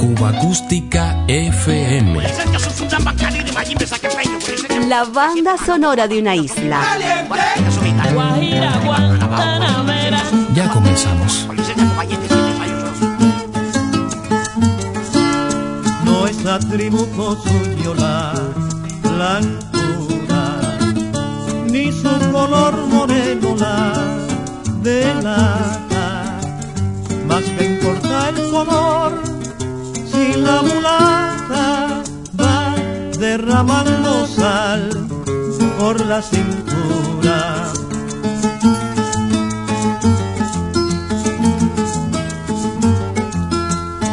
Cuba Acústica FM. La banda sonora de una isla. Ya comenzamos. No es atributo suyo la blancura, ni su color moreno la delata, más que importa el color, si la mulata va derramando sal por la cintura.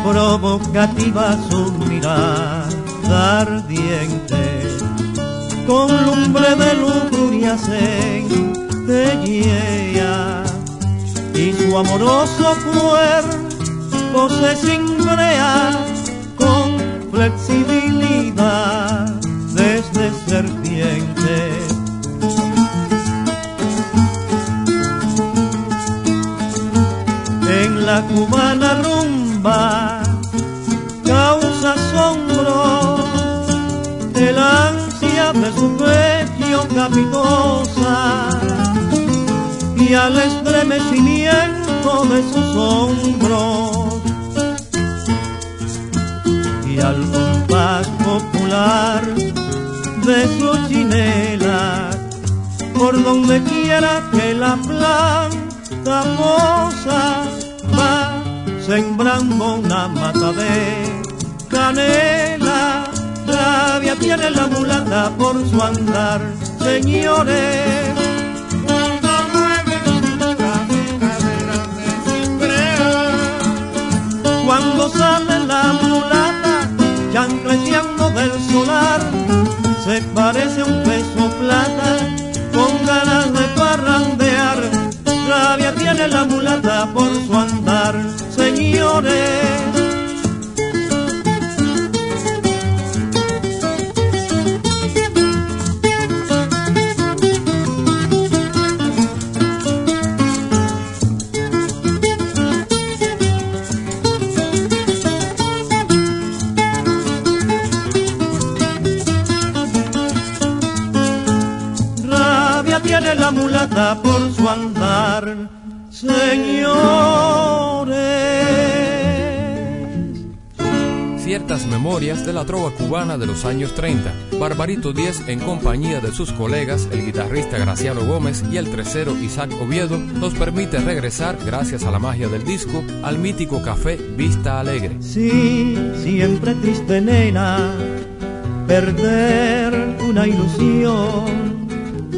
provocativa su mirada ardiente, con lumbre de lujuria centellea, y su amoroso cuerpo se cimbrea con flexibilidad desde serpiente. En la cubana rumba causa asombro el ansia de su pecho capitosa y al estremecimiento de sus hombros y al compás popular de su chinela por donde quiera que la planta posa va sembrando una mata de canela. Rabia tiene la mulata por su andar, señores. Cuando sale la mulata, chancleteando del solar, se parece a un peso plata, con ganas de parrandear. Rabia tiene la mulata por su andar, señores. Por su andar, señores. Ciertas memorias de la trova cubana de los años 30. Barbarito 10 en compañía de sus colegas, el guitarrista Graciano Gómez y el tercero Isaac Oviedo, nos permite regresar, gracias a la magia del disco, al mítico café Vista Alegre. Sí, siempre triste nena, perder una ilusión,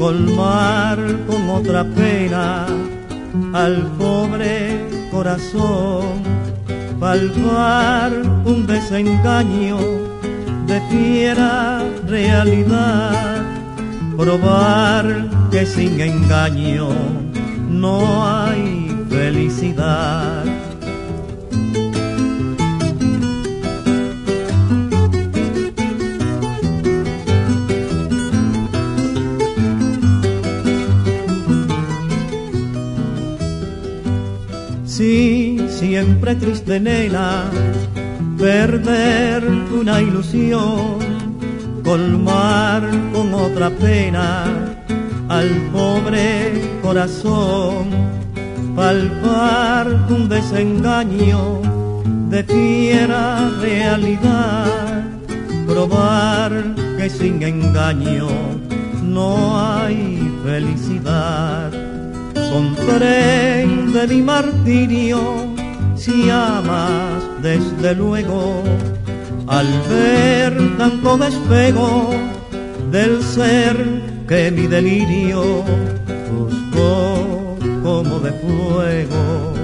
colmar con otra pena al pobre corazón, palpar un desengaño de fiera realidad, probar que sin engaño no hay felicidad. Sí, siempre triste nena, perder una ilusión, colmar con otra pena al pobre corazón, palpar un desengaño de fiera realidad, probar que sin engaño no hay felicidad comprende mi martirio si amas desde luego al ver tanto despego del ser que mi delirio buscó como de fuego.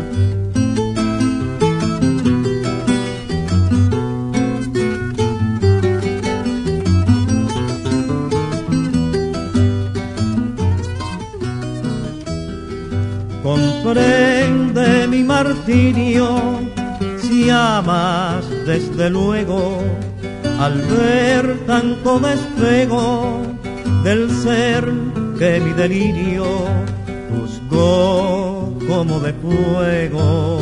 Comprende mi martirio si amas desde luego al ver tanto despego del ser que mi delirio juzgó como de fuego.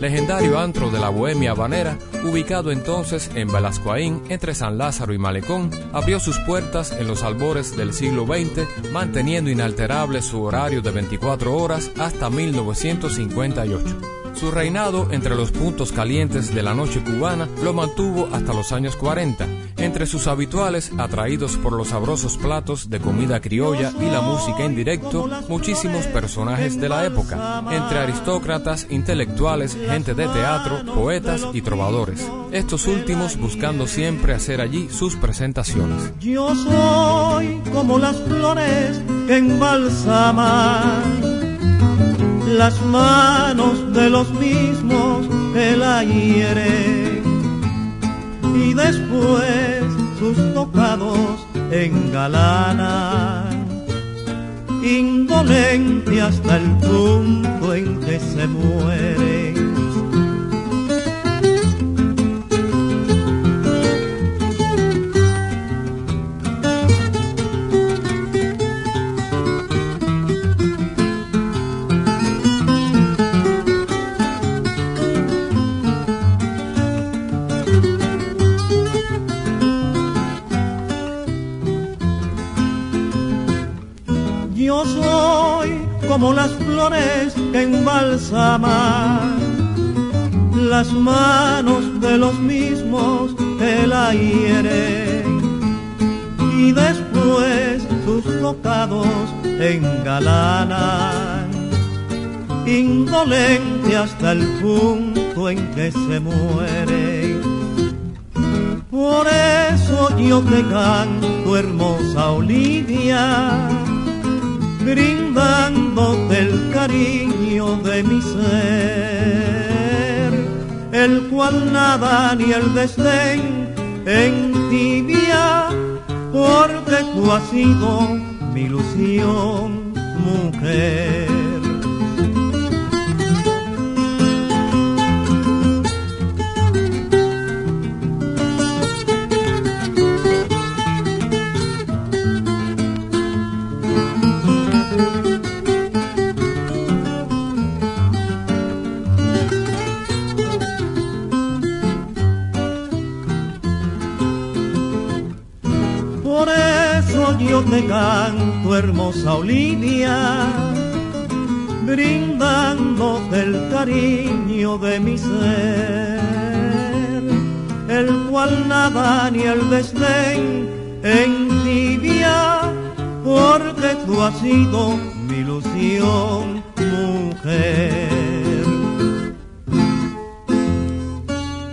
legendario antro de la bohemia habanera, ubicado entonces en Velascoaín, entre San Lázaro y Malecón, abrió sus puertas en los albores del siglo XX, manteniendo inalterable su horario de 24 horas hasta 1958. Su reinado entre los puntos calientes de la noche cubana lo mantuvo hasta los años 40, entre sus habituales atraídos por los sabrosos platos de comida criolla y la música en directo, muchísimos personajes de la época, entre aristócratas, intelectuales, gente de teatro, poetas y trovadores, estos últimos buscando siempre hacer allí sus presentaciones. Yo soy como las flores que embalsaman las manos de los mismos que la hieren y después sus tocados engalanan, indolente hasta el punto en que se mueren como las flores que embalsaman las manos de los mismos que la hieren y después sus tocados engalanan. Indolente hasta el punto en que se muere. Por eso yo te canto hermosa Olivia brindándote el cariño de mi ser, el cual nada ni el desdén entibia, porque tú has sido mi ilusión, mujer. Canto, hermosa Olivia, brindando el cariño de mi ser, el cual nada ni el desdén entibia, porque tú has sido mi ilusión, mujer.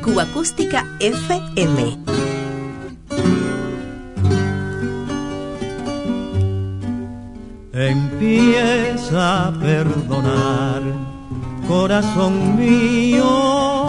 Cuba Acústica FM Empieza a perdonar, corazón mío.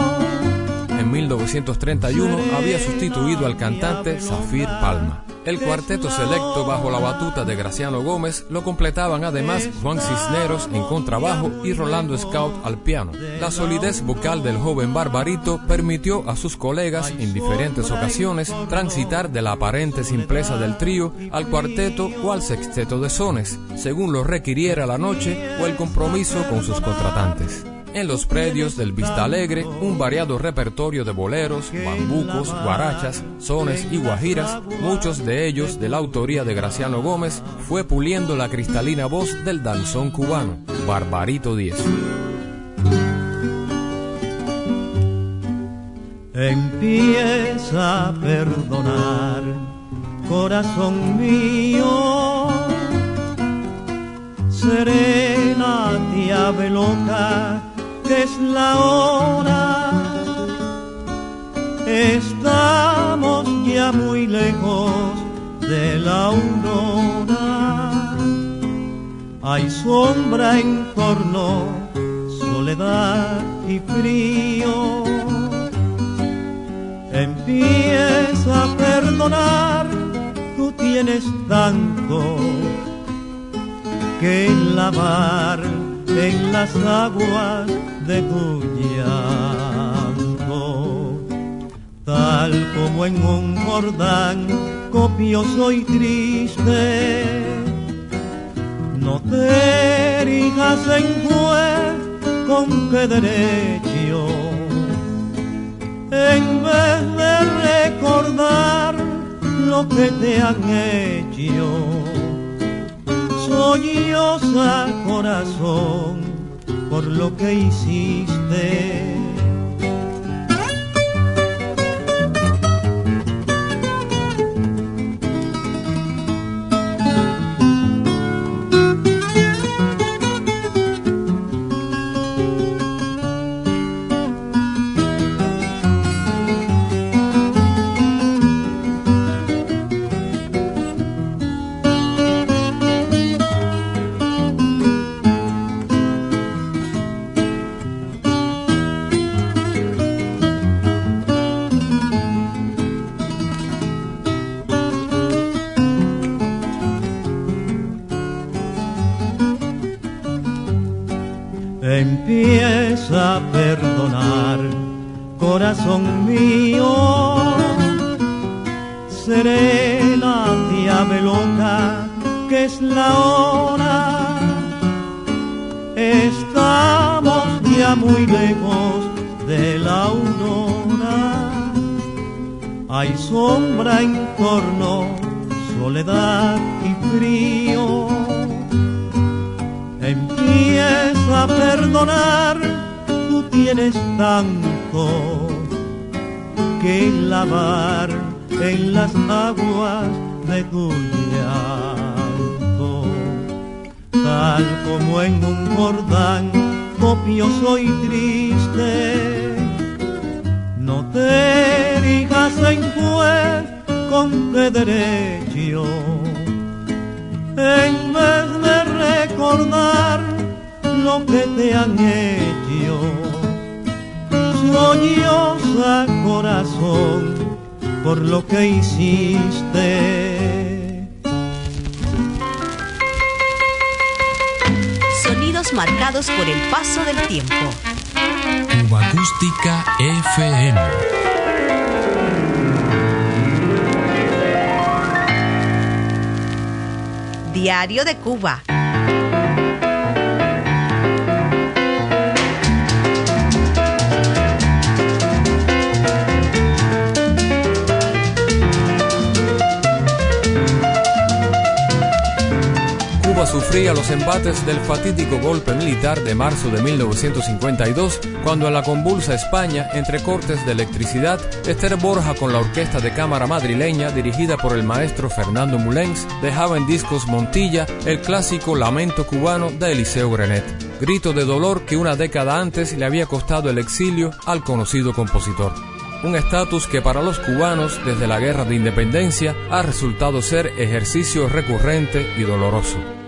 En 1931 había sustituido al cantante Zafir Palma. El cuarteto selecto bajo la batuta de Graciano Gómez lo completaban además Juan Cisneros en contrabajo y Rolando Scout al piano. La solidez vocal del joven Barbarito permitió a sus colegas en diferentes ocasiones transitar de la aparente simpleza del trío al cuarteto o al sexteto de sones, según lo requiriera la noche o el compromiso con sus contratantes. En los predios del Vista Alegre, un variado repertorio de boleros, bambucos, guarachas, sones y guajiras, muchos de ellos de la autoría de Graciano Gómez, fue puliendo la cristalina voz del danzón cubano, Barbarito Díez. Empieza a perdonar, corazón mío, serena, llave loca es la hora. Estamos ya muy lejos de la aurora. Hay sombra en torno, soledad y frío. Empieza a perdonar, tú tienes tanto que lavar en las aguas de tu llanto, tal como en un Jordán copioso y triste. No te erijas en juez con qué derecho, en vez de recordar lo que te han hecho, solliosa corazón por lo que hiciste loca que es la hora. Estamos ya muy lejos de la aurora. Hay sombra en torno, soledad y frío empieza a perdonar, tú tienes tanto que lavar en las aguas de tu llanto, tal como en un Jordán copioso y triste. No te digas en juez con derecho, en vez de recordar lo que te han hecho. Soñosa corazón por lo que hiciste. Sonidos marcados por el paso del tiempo. Cuba Acústica FM. Diario de Cuba. Cuba sufría los embates del fatídico golpe militar de marzo de 1952, cuando en la convulsa España, entre cortes de electricidad, Esther Borja con la orquesta de cámara madrileña dirigida por el maestro Fernando Mulens dejaba en discos Montilla el clásico Lamento cubano de Eliseo Grenet, grito de dolor que una década antes le había costado el exilio al conocido compositor un estatus que para los cubanos desde la guerra de independencia ha resultado ser ejercicio recurrente y doloroso.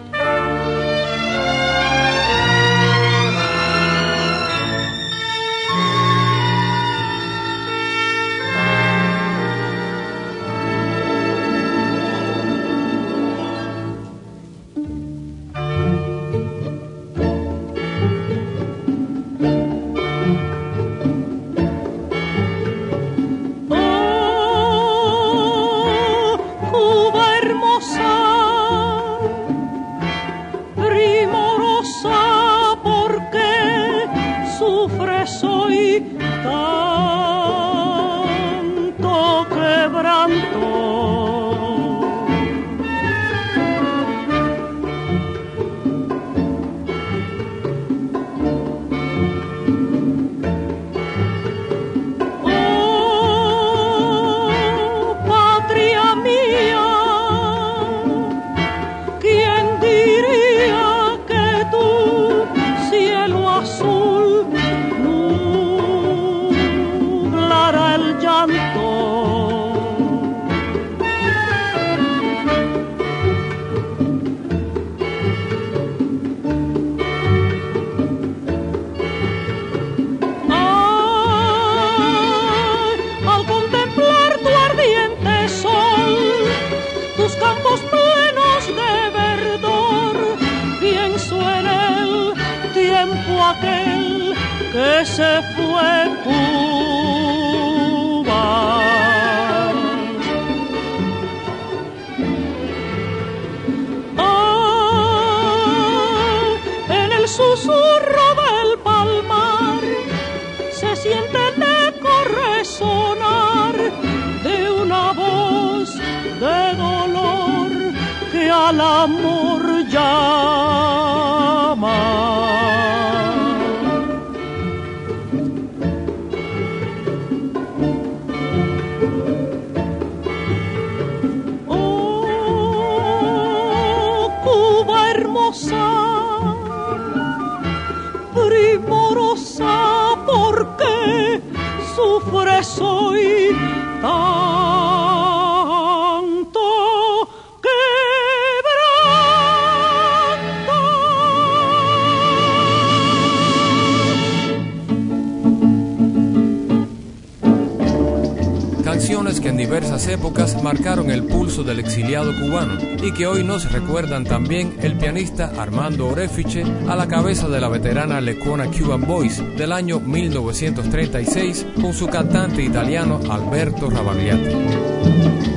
Al amor épocas marcaron el pulso del exiliado cubano y que hoy nos recuerdan también el pianista Armando Orefiche a la cabeza de la veterana Lecona Cuban Boys del año 1936 con su cantante italiano Alberto Rabagliati.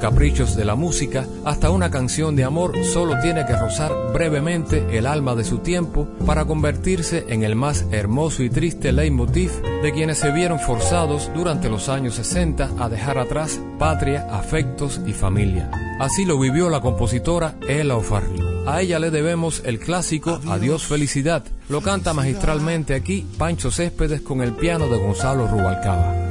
Caprichos de la música, hasta una canción de amor solo tiene que rozar brevemente el alma de su tiempo para convertirse en el más hermoso y triste leitmotiv de quienes se vieron forzados durante los años 60 a dejar atrás patria, afectos y familia. Así lo vivió la compositora Ella O'Farrill. A ella le debemos el clásico Adiós Felicidad. Lo canta magistralmente aquí Pancho Céspedes con el piano de Gonzalo Rubalcaba.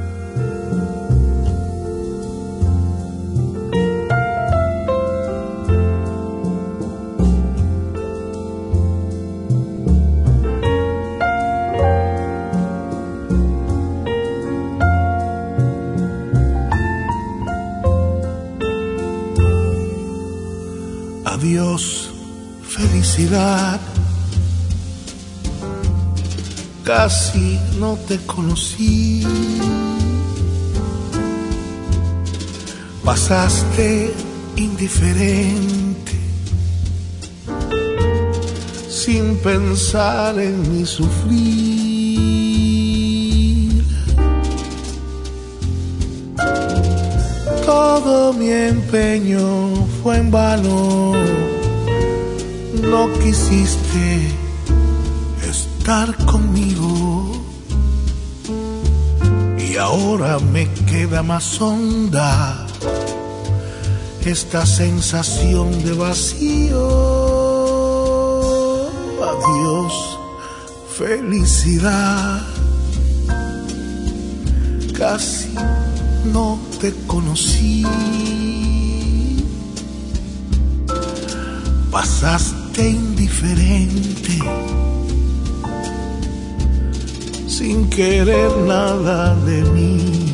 Te conocí. Pasaste indiferente sin pensar en mi sufrir. Todo mi empeño fue en vano, no quisiste estar conmigo. Y ahora me queda más honda esta sensación de vacío. Adiós, felicidad. Casi no te conocí. Pasaste indiferente, sin querer nada de mí.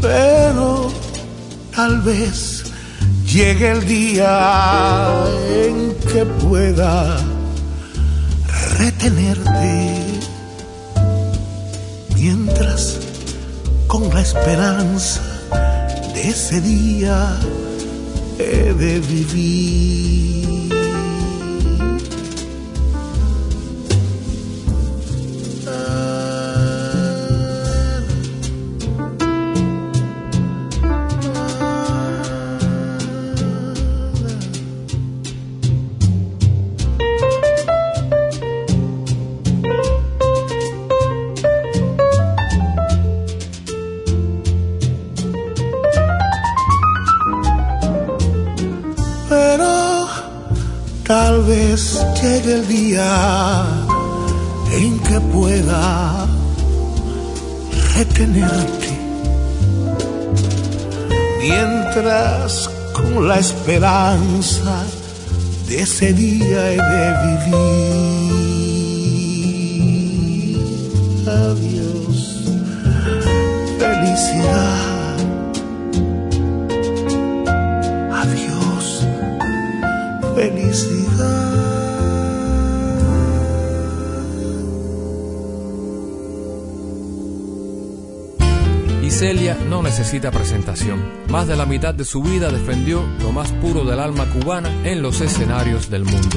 Pero tal vez llegue el día en que pueda retenerte mientras con la esperanza de ese día he de vivir. En que pueda retenerte mientras con la esperanza de ese día he de vivir. No necesita presentación. Más de la mitad de su vida defendió lo más puro del alma cubana en los escenarios del mundo.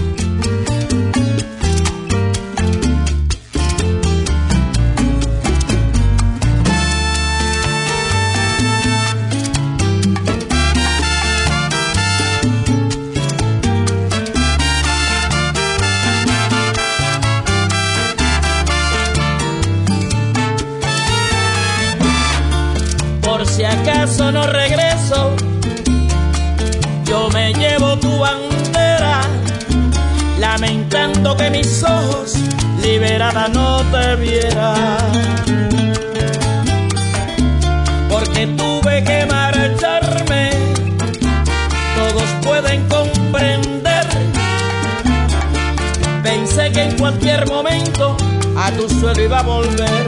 Tu suelo iba a volver.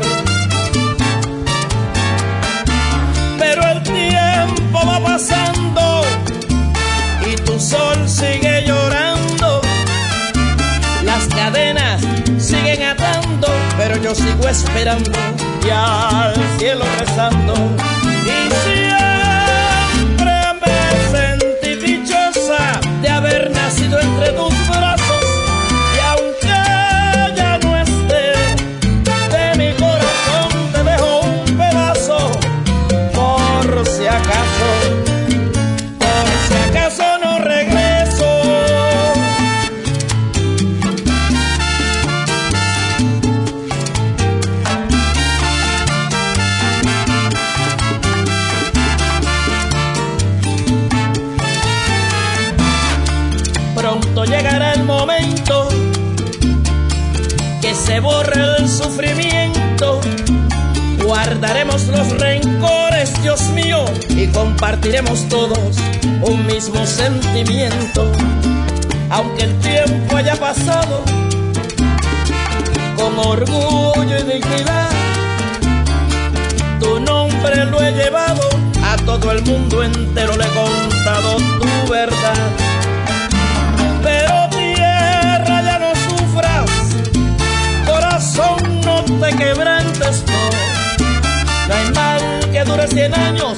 pero el tiempo va pasando y tu sol sigue llorando. Las cadenas siguen atando, pero yo sigo esperando y al cielo rezando. Y siempre me sentí dichosa de haber nacido entre tus brazos. Compartiremos todos un mismo sentimiento. Aunque el tiempo haya pasado, con orgullo y dignidad, tu nombre lo he llevado, a todo el mundo entero le he contado tu verdad. Pero tierra ya no sufras, corazón no te quebrantes, no. No hay mal que dure cien años,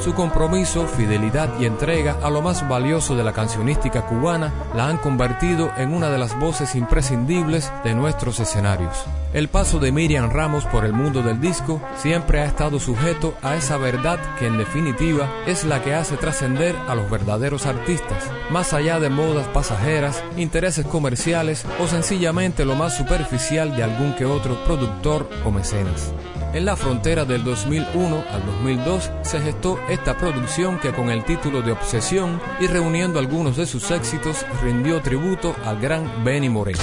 Su compromiso, fidelidad y entrega a lo más valioso de la cancionística cubana la han convertido en una de las voces imprescindibles de nuestros escenarios. El paso de Miriam Ramos por el mundo del disco siempre ha estado sujeto a esa verdad que en definitiva es la que hace trascender a los verdaderos artistas, más allá de modas pasajeras, intereses comerciales o sencillamente lo más superficial de algún que otro productor o mecenas. En la frontera del 2001 al 2002 se gestó esta producción que con el título de Obsesión y reuniendo algunos de sus éxitos rindió tributo al gran Benny Moreno.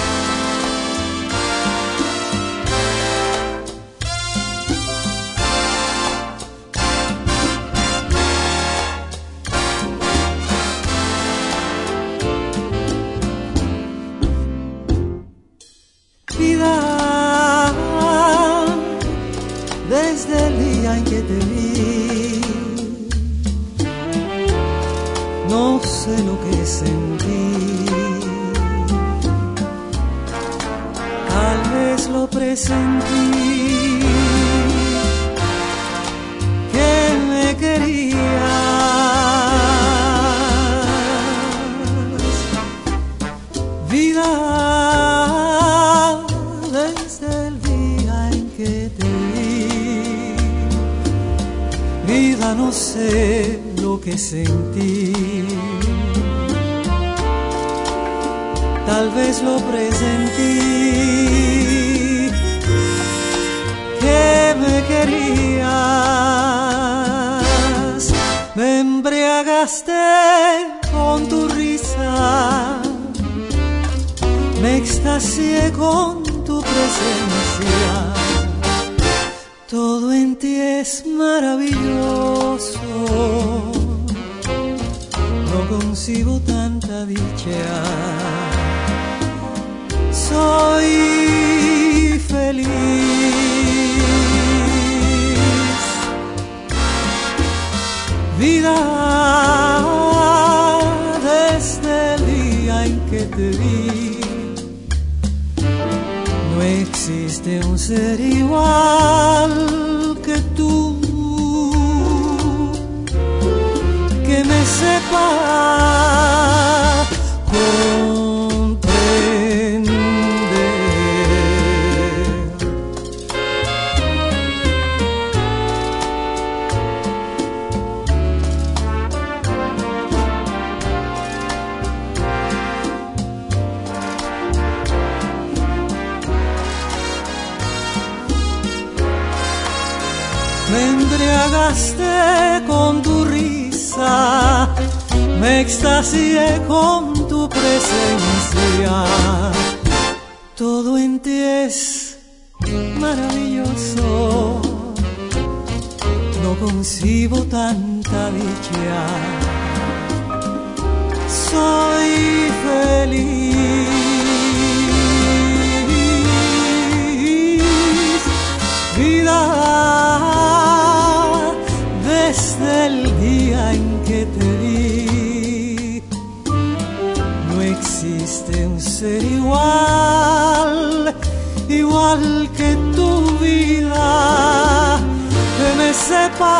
Me embriagaste con tu me extasié con tu presencia. Todo en ti es maravilloso. No concibo tanta dicha. Soy feliz. Ser igual, igual que tu vida, que me sepa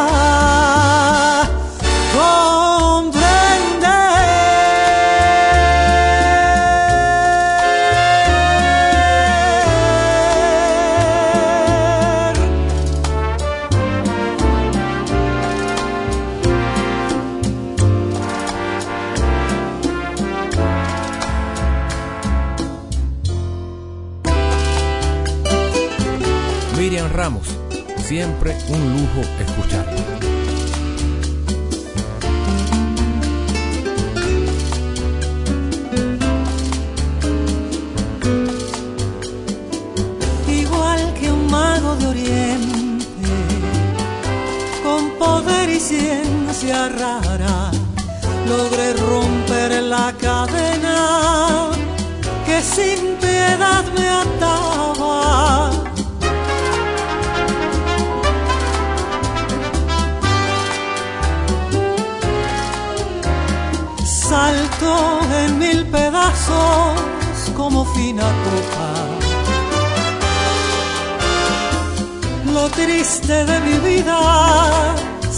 un lujo triste de mi vida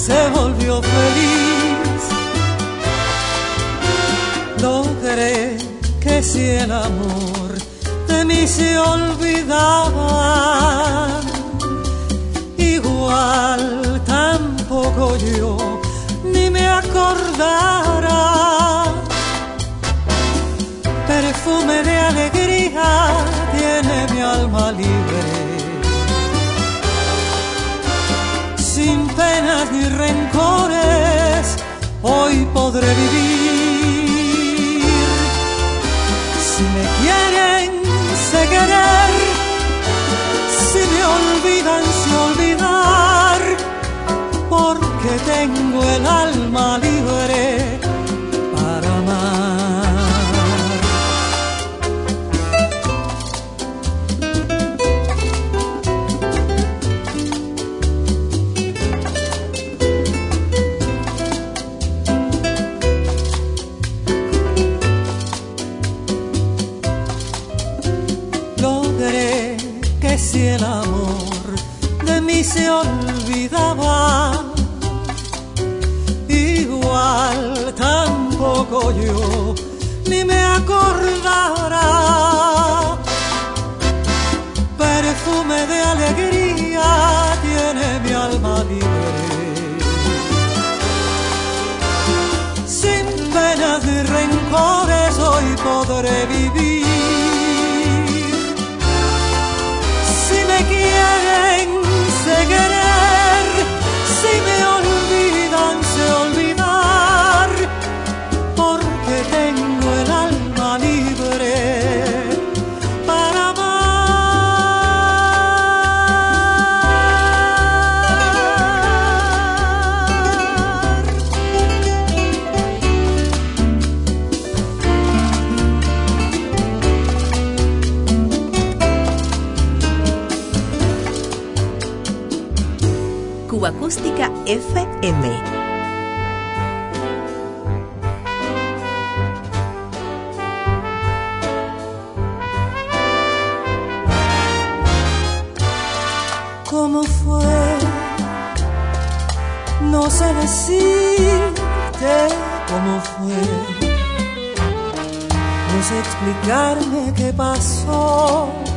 se volvió feliz. Logré que si el amor de mí se olvidaba, igual tampoco yo ni me acordara. Perfume de alegría tiene mi alma libre penas ni rencores, hoy podré vivir. Si me quieren, sé querer, si me olvidan, sé olvidar, porque tengo el alma libre que si el amor de mí se olvidaba, igual tampoco yo ni me acordara. Perfume de alegría FM. ¿Cómo fue? No sé decirte cómo fue. No sé explicarme qué pasó.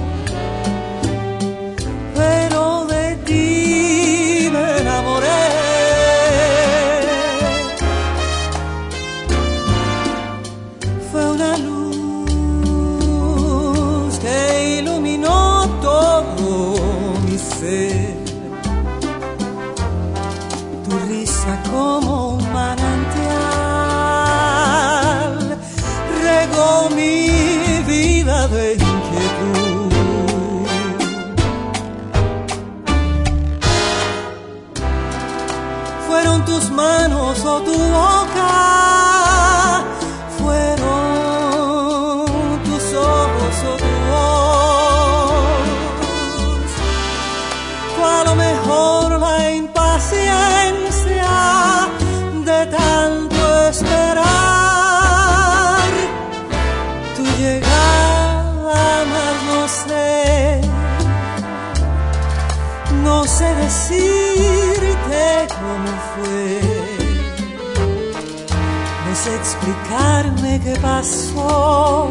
como un manantial, regó mi vida de inquietud. Fueron tus manos o tu boca. Pasó,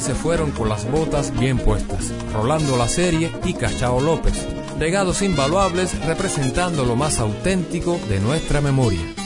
Se fueron con las botas bien puestas, Rolando la serie y Cachao López, legados invaluables representando lo más auténtico de nuestra memoria.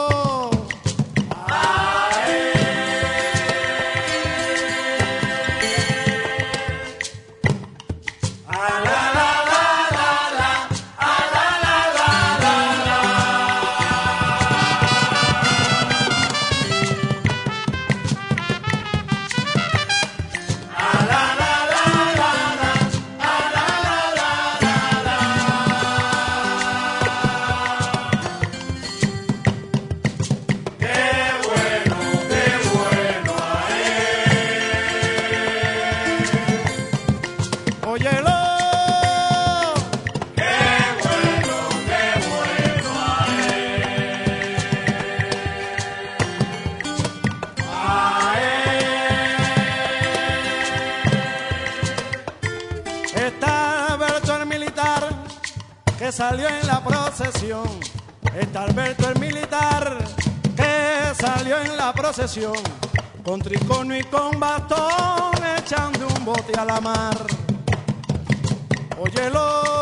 procesión. Está Alberto el militar que salió en la procesión. Con tricono y con bastón echando un bote a la mar. Óyelo.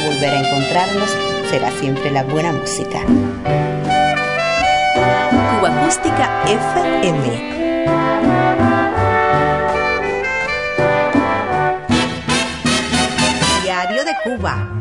Volver a encontrarnos será siempre la buena música. Cuba Acústica FM. Diario de Cuba